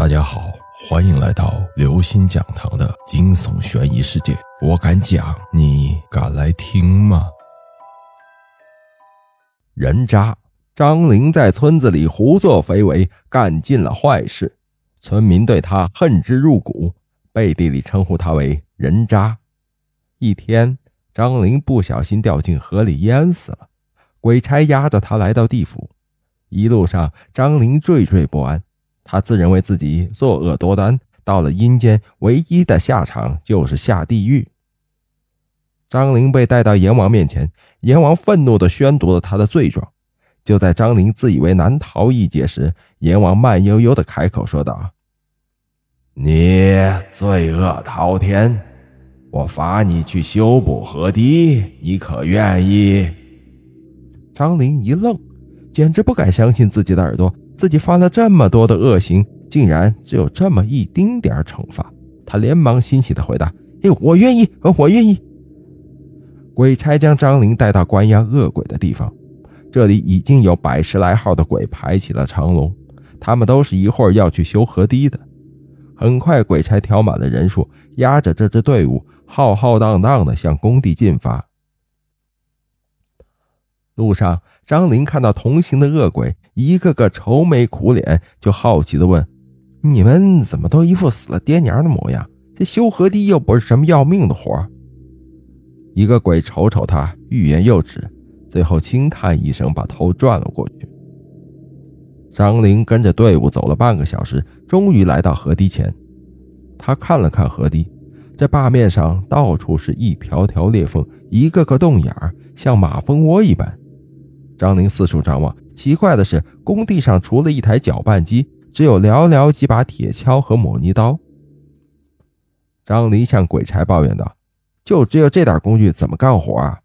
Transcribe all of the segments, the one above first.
大家好，欢迎来到刘星讲堂的惊悚悬疑世界。我敢讲，你敢来听吗？人渣张玲在村子里胡作非为，干尽了坏事，村民对他恨之入骨，背地里称呼他为人渣。一天，张玲不小心掉进河里淹死了，鬼差押着他来到地府。一路上，张玲惴惴不安。他自认为自己作恶多端，到了阴间，唯一的下场就是下地狱。张玲被带到阎王面前，阎王愤怒地宣读了他的罪状。就在张玲自以为难逃一劫时，阎王慢悠悠地开口说道：“你罪恶滔天，我罚你去修补河堤，你可愿意？”张玲一愣，简直不敢相信自己的耳朵。自己犯了这么多的恶行，竟然只有这么一丁点惩罚。他连忙欣喜地回答：“哎，我愿意，我愿意。”鬼差将张玲带到关押恶鬼的地方，这里已经有百十来号的鬼排起了长龙，他们都是一会儿要去修河堤的。很快，鬼差挑满了人数，押着这支队伍浩浩荡荡地向工地进发。路上，张玲看到同行的恶鬼一个个愁眉苦脸，就好奇地问：“你们怎么都一副死了爹娘的模样？这修河堤又不是什么要命的活。”一个鬼瞅瞅他，欲言又止，最后轻叹一声，把头转了过去。张玲跟着队伍走了半个小时，终于来到河堤前。他看了看河堤，这坝面上到处是一条条裂缝，一个个洞眼儿，像马蜂窝一般。张玲四处张望，奇怪的是，工地上除了一台搅拌机，只有寥寥几把铁锹和抹泥刀。张林向鬼差抱怨道：“就只有这点工具，怎么干活啊？”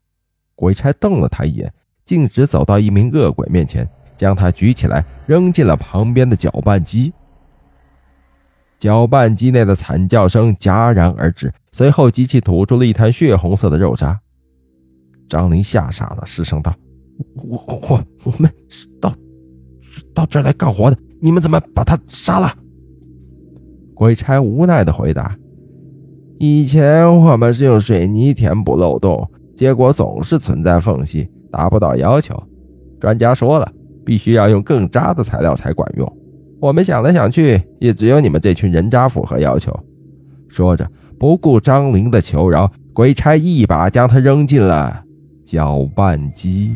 鬼差瞪了他一眼，径直走到一名恶鬼面前，将他举起来，扔进了旁边的搅拌机。搅拌机内的惨叫声戛然而止，随后机器吐出了一滩血红色的肉渣。张林吓傻了，失声道。我我我们是到到这儿来干活的，你们怎么把他杀了？鬼差无奈的回答：“以前我们是用水泥填补漏洞，结果总是存在缝隙，达不到要求。专家说了，必须要用更渣的材料才管用。我们想来想去，也只有你们这群人渣符合要求。”说着，不顾张玲的求饶，鬼差一把将他扔进了搅拌机。